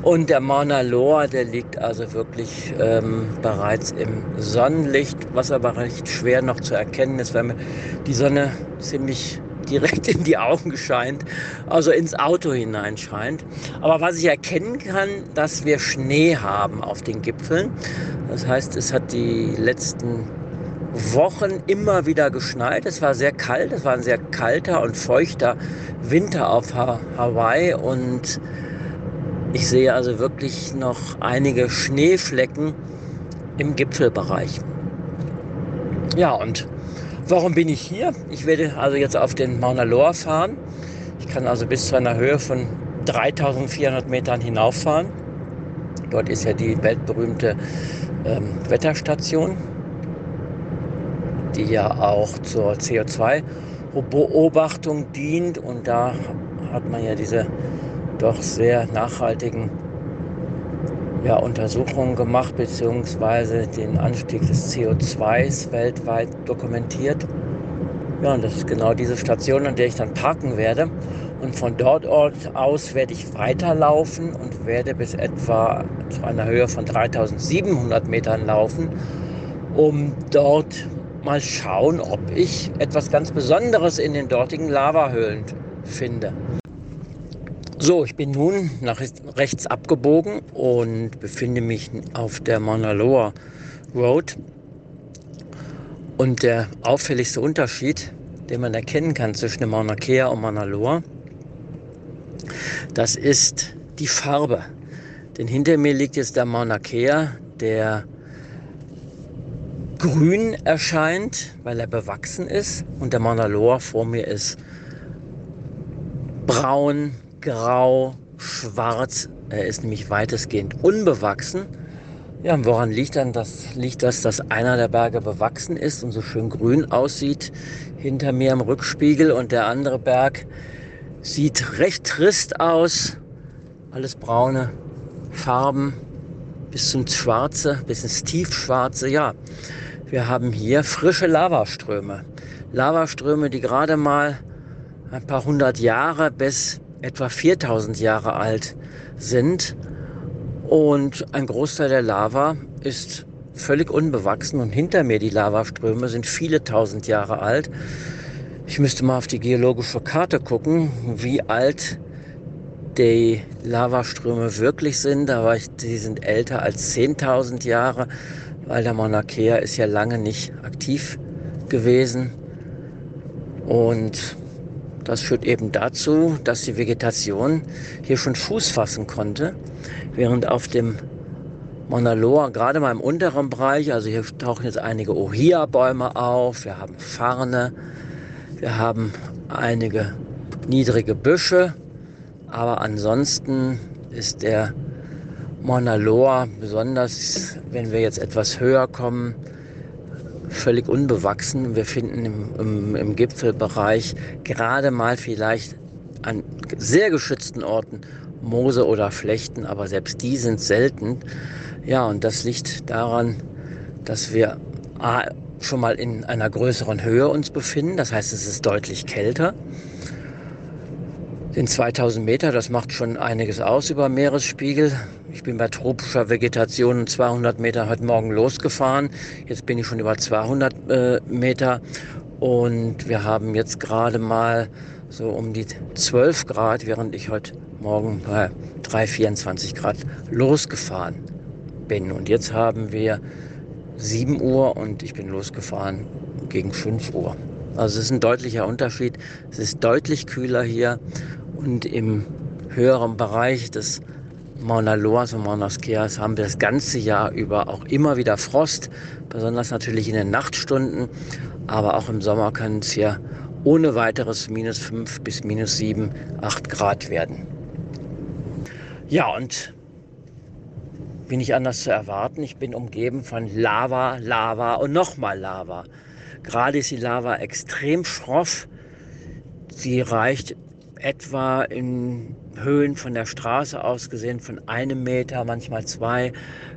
und der Mauna Loa, der liegt also wirklich ähm, bereits im Sonnenlicht, was aber recht schwer noch zu erkennen ist, weil mir die Sonne ziemlich direkt in die Augen scheint, also ins Auto hineinscheint. Aber was ich erkennen kann, dass wir Schnee haben auf den Gipfeln. Das heißt, es hat die letzten Wochen immer wieder geschneit. Es war sehr kalt, es war ein sehr kalter und feuchter Winter auf Hawaii und ich sehe also wirklich noch einige Schneeflecken im Gipfelbereich. Ja, und warum bin ich hier? Ich werde also jetzt auf den Mauna Loa fahren. Ich kann also bis zu einer Höhe von 3400 Metern hinauffahren. Dort ist ja die weltberühmte ähm, Wetterstation, die ja auch zur CO2-Beobachtung dient. Und da hat man ja diese doch sehr nachhaltigen ja, Untersuchungen gemacht, beziehungsweise den Anstieg des CO2s weltweit dokumentiert. Ja, und das ist genau diese Station, an der ich dann parken werde. Und
von dort aus werde ich weiterlaufen und werde bis etwa zu einer Höhe von 3700 Metern laufen, um dort mal schauen, ob ich etwas ganz Besonderes in den dortigen Lavahöhlen finde. So, ich bin nun nach rechts abgebogen und befinde mich auf der Mauna Loa Road. Und der auffälligste Unterschied, den man erkennen kann zwischen Mauna Kea und Mauna Loa, das ist die Farbe. Denn hinter mir liegt jetzt der Mauna Kea, der grün erscheint, weil er bewachsen ist. Und der Mauna Loa vor mir ist braun, grau, schwarz. Er ist nämlich weitestgehend unbewachsen. Ja, und woran liegt dann das? Liegt das, dass einer der Berge bewachsen ist und so schön grün aussieht hinter mir im Rückspiegel und der andere Berg sieht recht trist aus. Alles braune Farben bis zum Schwarze, bis ins Tiefschwarze. Ja, wir haben hier frische Lavaströme. Lavaströme, die gerade mal ein paar hundert Jahre bis etwa 4000 Jahre alt sind. Und ein Großteil der Lava ist völlig unbewachsen und hinter mir die Lavaströme sind viele tausend Jahre alt. Ich müsste mal auf die geologische Karte gucken, wie alt die Lavaströme wirklich sind, aber die sind älter als 10.000 Jahre, weil der Mauna Kea ist ja lange nicht aktiv gewesen. Und das führt eben dazu, dass die Vegetation hier schon Fuß fassen konnte, während auf dem Mauna Loa, gerade mal im unteren Bereich, also hier tauchen jetzt einige Ohia-Bäume auf, wir haben Farne, wir haben einige niedrige Büsche, aber ansonsten ist der Mauna Loa, besonders wenn wir jetzt etwas höher kommen, völlig unbewachsen. Wir finden im, im, im Gipfelbereich gerade mal vielleicht an sehr geschützten Orten Moose oder Flechten, aber selbst die sind selten. Ja, und das liegt daran, dass wir schon mal in einer größeren Höhe uns befinden. Das heißt, es ist deutlich kälter. Den 2000 Meter, das macht schon einiges aus über Meeresspiegel. Ich bin bei tropischer Vegetation 200 Meter heute Morgen losgefahren. Jetzt bin ich schon über 200 äh, Meter und wir haben jetzt gerade mal so um die 12 Grad, während ich heute Morgen bei 3, 24 Grad losgefahren bin. Und jetzt haben wir 7 Uhr und ich bin losgefahren gegen 5 Uhr. Also es ist ein deutlicher Unterschied. Es ist deutlich kühler hier und im höheren Bereich des Mauna Loas und Mauna Skeas haben wir das ganze Jahr über auch immer wieder Frost, besonders natürlich in den Nachtstunden, aber auch im Sommer können es hier ohne weiteres minus 5 bis minus 7, 8 Grad werden. Ja, und wie nicht anders zu erwarten, ich bin umgeben von Lava, Lava und nochmal Lava. Gerade ist die Lava extrem schroff. Sie reicht etwa in Höhen von der Straße aus gesehen von einem Meter, manchmal zwei,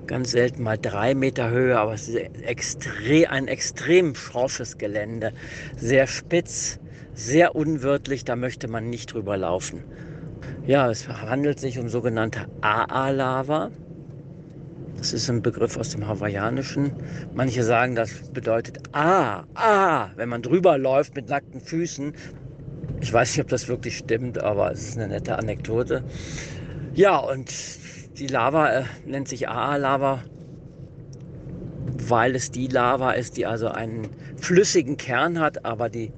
ganz selten mal drei Meter Höhe, aber es ist extrem, ein extrem schroffes Gelände, sehr spitz, sehr unwirtlich, da möchte man nicht drüber laufen. Ja, es handelt sich um sogenannte AA-Lava. Das ist ein Begriff aus dem Hawaiianischen. Manche sagen, das bedeutet Ah, Ah, wenn man drüber läuft mit nackten Füßen. Ich weiß nicht, ob das wirklich stimmt, aber es ist eine nette Anekdote. Ja, und die Lava äh, nennt sich AA-Lava, weil es die Lava ist, die also einen flüssigen Kern hat, aber die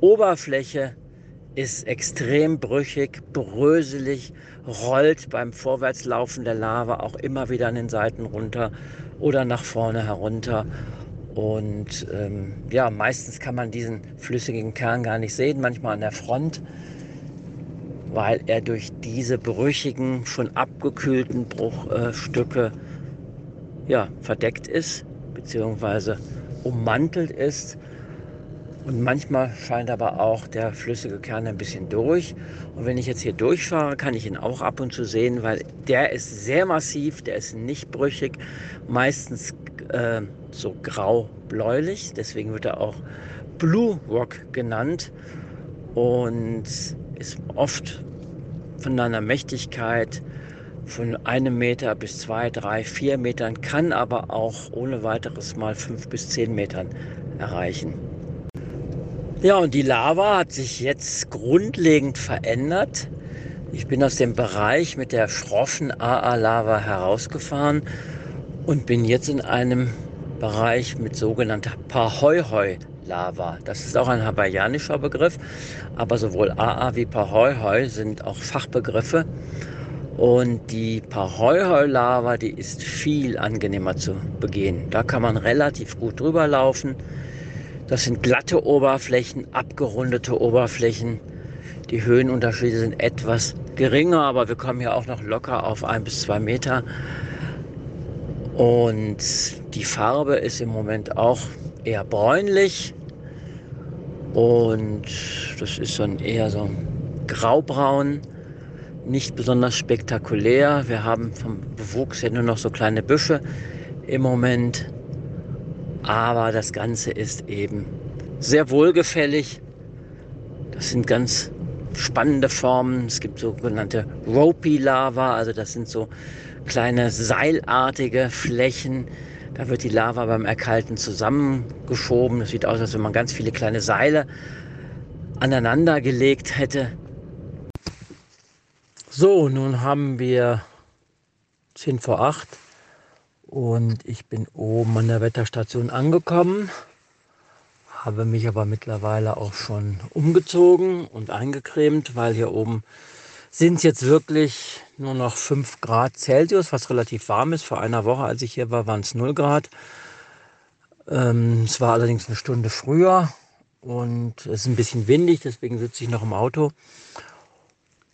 Oberfläche ist extrem brüchig, bröselig, rollt beim Vorwärtslaufen der Lava auch immer wieder an den Seiten runter oder nach vorne herunter. Und ähm, ja, meistens kann man diesen flüssigen Kern gar nicht sehen, manchmal an der Front, weil er durch diese brüchigen, schon abgekühlten Bruchstücke äh, ja, verdeckt ist, beziehungsweise ummantelt ist. Und manchmal scheint aber auch der flüssige Kern ein bisschen durch. Und wenn ich jetzt hier durchfahre, kann ich ihn auch ab und zu sehen, weil der ist sehr massiv, der ist nicht brüchig. Meistens äh, so grau-bläulich, deswegen wird er auch Blue Rock genannt. Und ist oft von einer Mächtigkeit von einem Meter bis zwei, drei, vier Metern, kann aber auch ohne weiteres mal fünf bis zehn Metern erreichen. Ja, und die Lava hat sich jetzt grundlegend verändert. Ich bin aus dem Bereich mit der schroffen AA-Lava herausgefahren und bin jetzt in einem Bereich mit sogenannter Pahoihoi-Lava. Das ist auch ein hawaiianischer Begriff, aber sowohl AA wie Pahoihoi sind auch Fachbegriffe. Und die Pahoihoi-Lava, die ist viel angenehmer zu begehen. Da kann man relativ gut drüber laufen. Das sind glatte Oberflächen, abgerundete Oberflächen. Die Höhenunterschiede sind etwas geringer, aber wir kommen ja auch noch locker auf ein bis zwei Meter. Und die Farbe ist im Moment auch eher bräunlich. Und das ist dann eher so graubraun, nicht besonders spektakulär. Wir haben vom Bewuchs her nur noch so kleine Büsche im Moment. Aber das Ganze ist eben sehr wohlgefällig. Das sind ganz spannende Formen. Es gibt sogenannte Ropey Lava, also das sind so kleine seilartige Flächen. Da wird die Lava beim Erkalten zusammengeschoben. Es sieht aus, als wenn man ganz viele kleine Seile aneinander gelegt hätte. So, nun haben wir 10 vor 8 und ich bin oben an der Wetterstation angekommen, habe mich aber mittlerweile auch schon umgezogen und eingecremt, weil hier oben sind es jetzt wirklich nur noch 5 Grad Celsius, was relativ warm ist. Vor einer Woche, als ich hier war, waren es 0 Grad. Ähm, es war allerdings eine Stunde früher und es ist ein bisschen windig, deswegen sitze ich noch im Auto.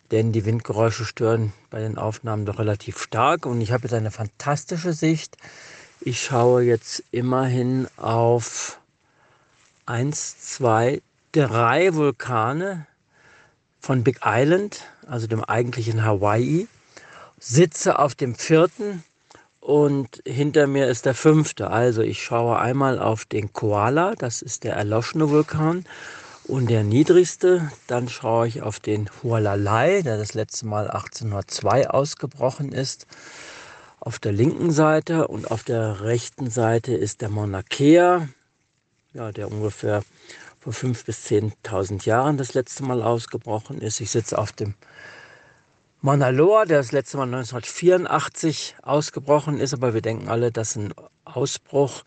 Denn die Windgeräusche stören bei den Aufnahmen doch relativ stark. Und ich habe jetzt eine fantastische Sicht. Ich schaue jetzt immerhin auf 1, 2, 3 Vulkane von Big Island, also dem eigentlichen Hawaii, sitze auf dem vierten und hinter mir ist der fünfte. Also ich schaue einmal auf den Koala, das ist der erloschene Vulkan, und der niedrigste. Dann schaue ich auf den Hualalai, der das letzte Mal 1802 ausgebrochen ist. Auf der linken Seite und auf der rechten Seite ist der Mauna Kea, ja, der ungefähr vor 5.000 bis 10.000 Jahren das letzte Mal ausgebrochen ist. Ich sitze auf dem Mauna Loa, der das letzte Mal 1984 ausgebrochen ist, aber wir denken alle, dass ein Ausbruch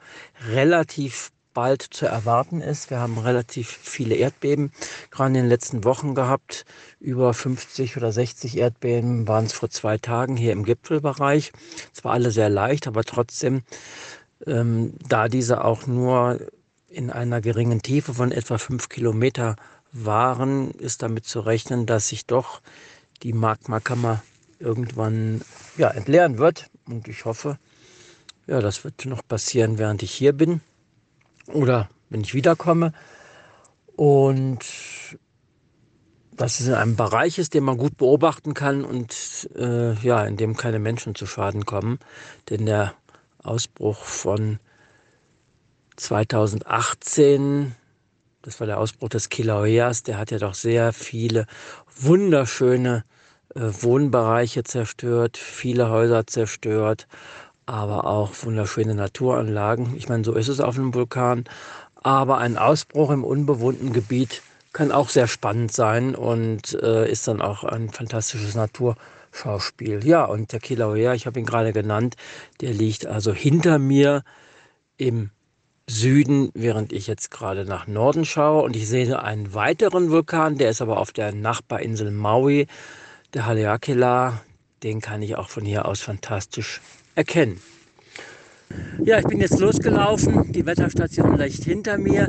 relativ bald zu erwarten ist. Wir haben relativ viele Erdbeben gerade in den letzten Wochen gehabt. Über 50 oder 60 Erdbeben waren es vor zwei Tagen hier im Gipfelbereich. Zwar alle sehr leicht, aber trotzdem, ähm, da diese auch nur in einer geringen Tiefe von etwa fünf Kilometer waren, ist damit zu rechnen, dass sich doch die Magmakammer irgendwann ja, entleeren wird. Und ich hoffe, ja, das wird noch passieren, während ich hier bin oder wenn ich wiederkomme. Und dass es in einem Bereich ist, den man gut beobachten kann und äh, ja, in dem keine Menschen zu Schaden kommen. Denn der Ausbruch von 2018, das war der Ausbruch des Kilaueas, der hat ja doch sehr viele wunderschöne äh, Wohnbereiche zerstört, viele Häuser zerstört, aber auch wunderschöne Naturanlagen. Ich meine, so ist es auf einem Vulkan. Aber ein Ausbruch im unbewohnten Gebiet kann auch sehr spannend sein und äh, ist dann auch ein fantastisches Naturschauspiel. Ja, und der Kilauea, ich habe ihn gerade genannt, der liegt also hinter mir im Süden, während ich jetzt gerade nach Norden schaue. Und ich sehe einen weiteren Vulkan, der ist aber auf der Nachbarinsel Maui, der Haleakala. Den kann ich auch von hier aus fantastisch erkennen. Ja, ich bin jetzt losgelaufen. Die Wetterstation leicht hinter mir.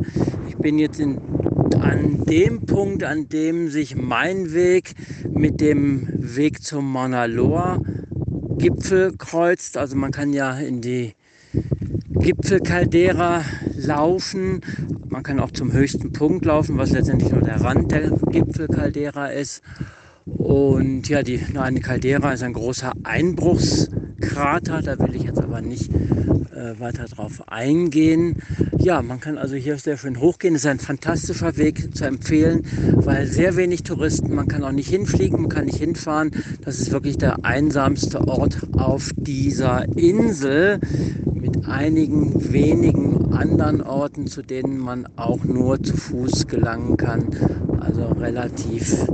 Ich bin jetzt in, an dem Punkt, an dem sich mein Weg mit dem Weg zum Mauna Loa Gipfel kreuzt. Also man kann ja in die Gipfelcaldera laufen. Man kann auch zum höchsten Punkt laufen, was letztendlich nur der Rand der Gipfelcaldera ist. Und ja, die, eine Caldera ist ein großer Einbruchskrater. Da will ich jetzt aber nicht äh, weiter darauf eingehen. Ja, man kann also hier sehr schön hochgehen. Es ist ein fantastischer Weg zu empfehlen, weil sehr wenig Touristen, man kann auch nicht hinfliegen, man kann nicht hinfahren. Das ist wirklich der einsamste Ort auf dieser Insel einigen wenigen anderen Orten, zu denen man auch nur zu Fuß gelangen kann. Also relativ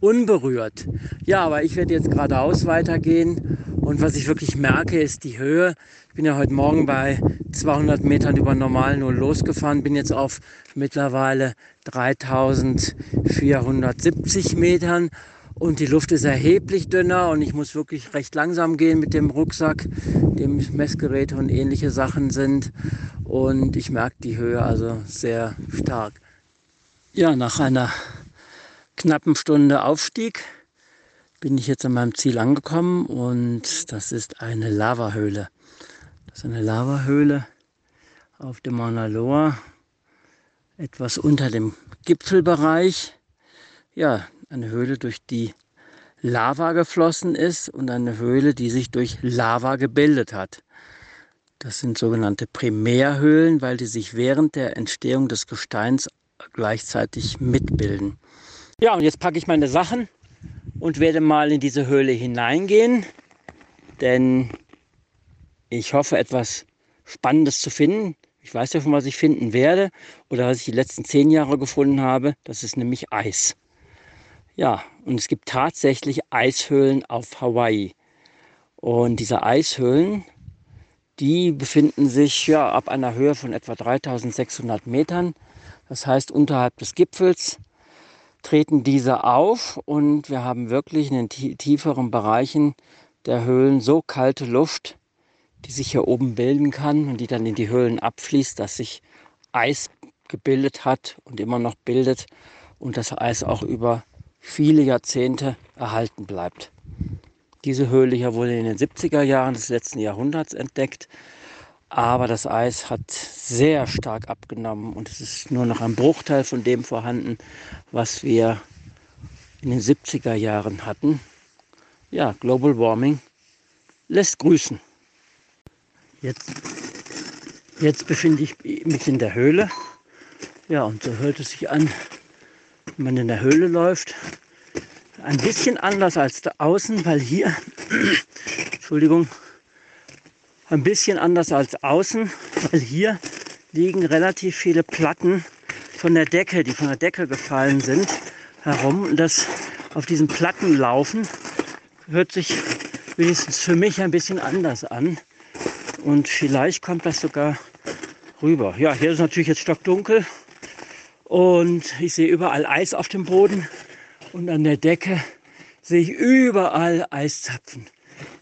unberührt. Ja, aber ich werde jetzt geradeaus weitergehen und was ich wirklich merke, ist die Höhe. Ich bin ja heute Morgen bei 200 Metern über Normal nur losgefahren, bin jetzt auf mittlerweile 3470 Metern und die Luft ist erheblich dünner und ich muss wirklich recht langsam gehen mit dem Rucksack, dem Messgeräte und ähnliche Sachen sind und ich merke die Höhe also sehr stark. Ja, nach einer knappen Stunde Aufstieg bin ich jetzt an meinem Ziel angekommen und das ist eine Lavahöhle. Das ist eine Lavahöhle auf dem Mauna Loa, etwas unter dem Gipfelbereich. Ja, eine Höhle, durch die Lava geflossen ist und eine Höhle, die sich durch Lava gebildet hat. Das sind sogenannte Primärhöhlen, weil die sich während der Entstehung des Gesteins gleichzeitig mitbilden. Ja, und jetzt packe ich meine Sachen und werde mal in diese Höhle hineingehen, denn ich hoffe etwas Spannendes zu finden. Ich weiß ja schon, was ich finden werde oder was ich die letzten zehn Jahre gefunden habe. Das ist nämlich Eis. Ja, und es gibt tatsächlich Eishöhlen auf Hawaii. Und diese Eishöhlen, die befinden sich ja ab einer Höhe von etwa 3600 Metern. Das heißt unterhalb des Gipfels treten diese auf und wir haben wirklich in den tieferen Bereichen der Höhlen so kalte Luft, die sich hier oben bilden kann und die dann in die Höhlen abfließt, dass sich Eis gebildet hat und immer noch bildet und das Eis auch über viele Jahrzehnte erhalten bleibt. Diese Höhle hier wurde in den 70er Jahren des letzten Jahrhunderts entdeckt aber das Eis hat sehr stark abgenommen und es ist nur noch ein Bruchteil von dem vorhanden, was wir in den 70er Jahren hatten. Ja, Global Warming lässt grüßen. Jetzt, jetzt befinde ich mich in der Höhle. Ja, und so hört es sich an, wenn man in der Höhle läuft. Ein bisschen anders als da außen, weil hier, Entschuldigung, ein bisschen anders als außen, weil hier liegen relativ viele Platten von der Decke, die von der Decke gefallen sind, herum. Und das auf diesen Platten laufen hört sich wenigstens für mich ein bisschen anders an. Und vielleicht kommt das sogar rüber. Ja, hier ist natürlich jetzt stockdunkel und ich sehe überall Eis auf dem Boden und an der Decke sehe ich überall Eiszapfen.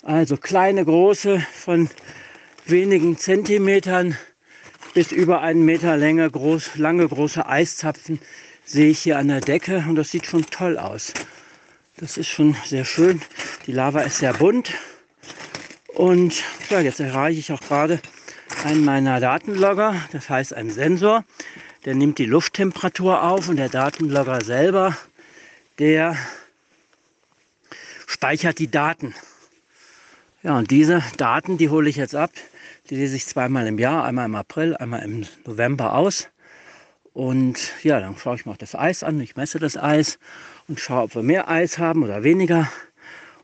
Also kleine, große, von wenigen Zentimetern bis über einen Meter Länge groß, lange große Eiszapfen sehe ich hier an der Decke und das sieht schon toll aus. Das ist schon sehr schön. Die Lava ist sehr bunt. Und ja, jetzt erreiche ich auch gerade einen meiner Datenlogger, das heißt ein Sensor, der nimmt die Lufttemperatur auf und der Datenlogger selber, der speichert die Daten. Ja, und diese Daten, die hole ich jetzt ab. Die lese ich zweimal im Jahr, einmal im April, einmal im November aus. Und ja, dann schaue ich mir auch das Eis an. Ich messe das Eis und schaue, ob wir mehr Eis haben oder weniger.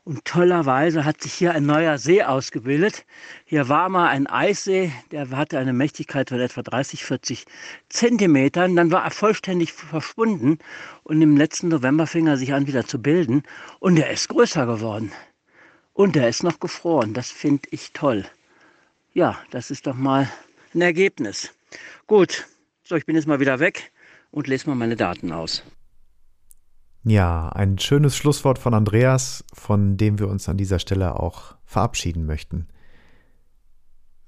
Und tollerweise hat sich hier ein neuer See ausgebildet. Hier war mal ein Eissee, der hatte eine Mächtigkeit von etwa 30, 40 Zentimetern. Dann war er vollständig verschwunden und im letzten November fing er sich an wieder zu bilden und er ist größer geworden. Und er ist noch gefroren. Das finde ich toll. Ja, das ist doch mal ein Ergebnis. Gut, so, ich bin jetzt mal wieder weg und lese mal meine Daten aus.
Ja, ein schönes Schlusswort von Andreas, von dem wir uns an dieser Stelle auch verabschieden möchten.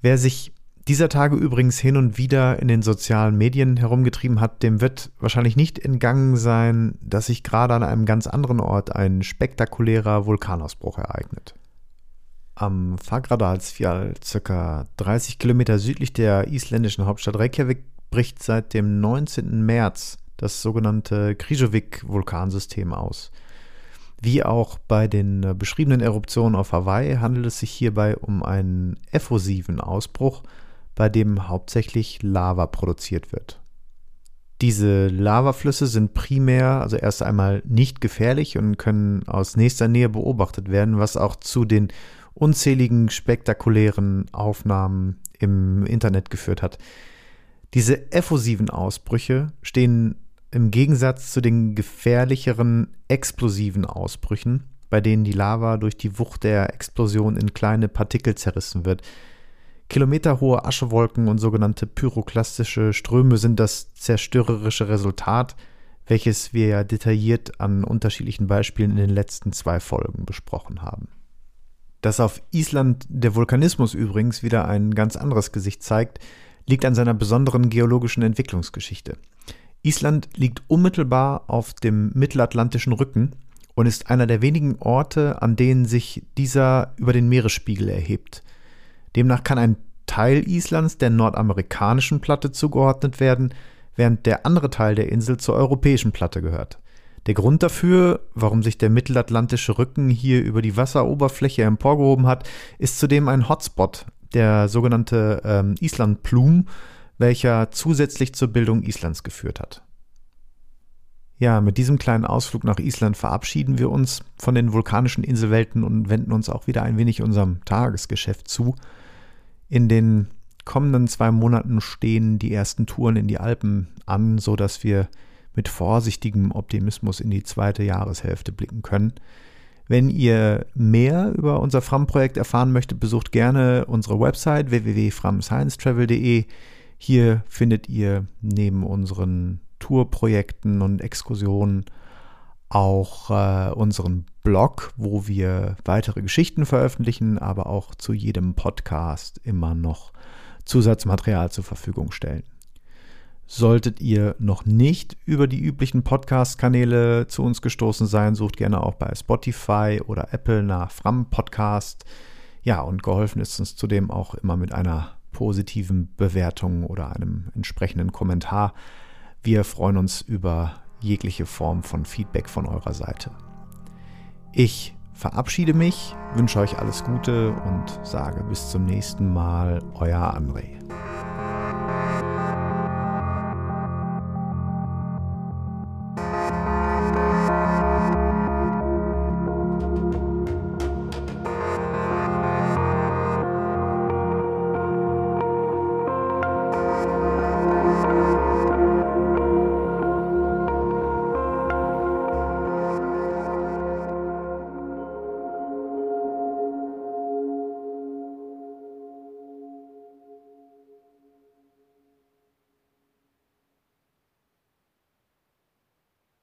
Wer sich dieser Tage übrigens hin und wieder in den sozialen Medien herumgetrieben hat, dem wird wahrscheinlich nicht entgangen sein, dass sich gerade an einem ganz anderen Ort ein spektakulärer Vulkanausbruch ereignet. Am Fagradalsfjall, circa 30 Kilometer südlich der isländischen Hauptstadt Reykjavik, bricht seit dem 19. März das sogenannte Krijovik-Vulkansystem aus. Wie auch bei den beschriebenen Eruptionen auf Hawaii handelt es sich hierbei um einen effusiven Ausbruch, bei dem hauptsächlich Lava produziert wird. Diese Lavaflüsse sind primär, also erst einmal nicht gefährlich und können aus nächster Nähe beobachtet werden, was auch zu den unzähligen spektakulären Aufnahmen im Internet geführt hat. Diese effusiven Ausbrüche stehen im Gegensatz zu den gefährlicheren explosiven Ausbrüchen, bei denen die Lava durch die Wucht der Explosion in kleine Partikel zerrissen wird. Kilometerhohe Aschewolken und sogenannte pyroklastische Ströme sind das zerstörerische Resultat, welches wir ja detailliert an unterschiedlichen Beispielen in den letzten zwei Folgen besprochen haben. Dass auf Island der Vulkanismus übrigens wieder ein ganz anderes Gesicht zeigt, liegt an seiner besonderen geologischen Entwicklungsgeschichte. Island liegt unmittelbar auf dem mittelatlantischen Rücken und ist einer der wenigen Orte, an denen sich dieser über den Meeresspiegel erhebt. Demnach kann ein Teil Islands der nordamerikanischen Platte zugeordnet werden, während der andere Teil der Insel zur europäischen Platte gehört. Der Grund dafür, warum sich der mittelatlantische Rücken hier über die Wasseroberfläche emporgehoben hat, ist zudem ein Hotspot, der sogenannte ähm, Island-Plum, welcher zusätzlich zur Bildung Islands geführt hat. Ja, mit diesem kleinen Ausflug nach Island verabschieden wir uns von den vulkanischen Inselwelten und wenden uns auch wieder ein wenig unserem Tagesgeschäft zu. In den kommenden zwei Monaten stehen die ersten Touren in die Alpen an, so dass wir mit vorsichtigem Optimismus in die zweite Jahreshälfte blicken können. Wenn ihr mehr über unser Fram-Projekt erfahren möchtet, besucht gerne unsere Website www.framsciencetravel.de. Hier findet ihr neben unseren Tourprojekten und Exkursionen auch äh, unseren Blog, wo wir weitere Geschichten veröffentlichen, aber auch zu jedem Podcast immer noch Zusatzmaterial zur Verfügung stellen. Solltet ihr noch nicht über die üblichen Podcast-Kanäle zu uns gestoßen sein, sucht gerne auch bei Spotify oder Apple nach Fram Podcast. Ja, und geholfen ist uns zudem auch immer mit einer positiven Bewertung oder einem entsprechenden Kommentar. Wir freuen uns über jegliche Form von Feedback von eurer Seite. Ich verabschiede mich, wünsche euch alles Gute und sage bis zum nächsten Mal, euer André.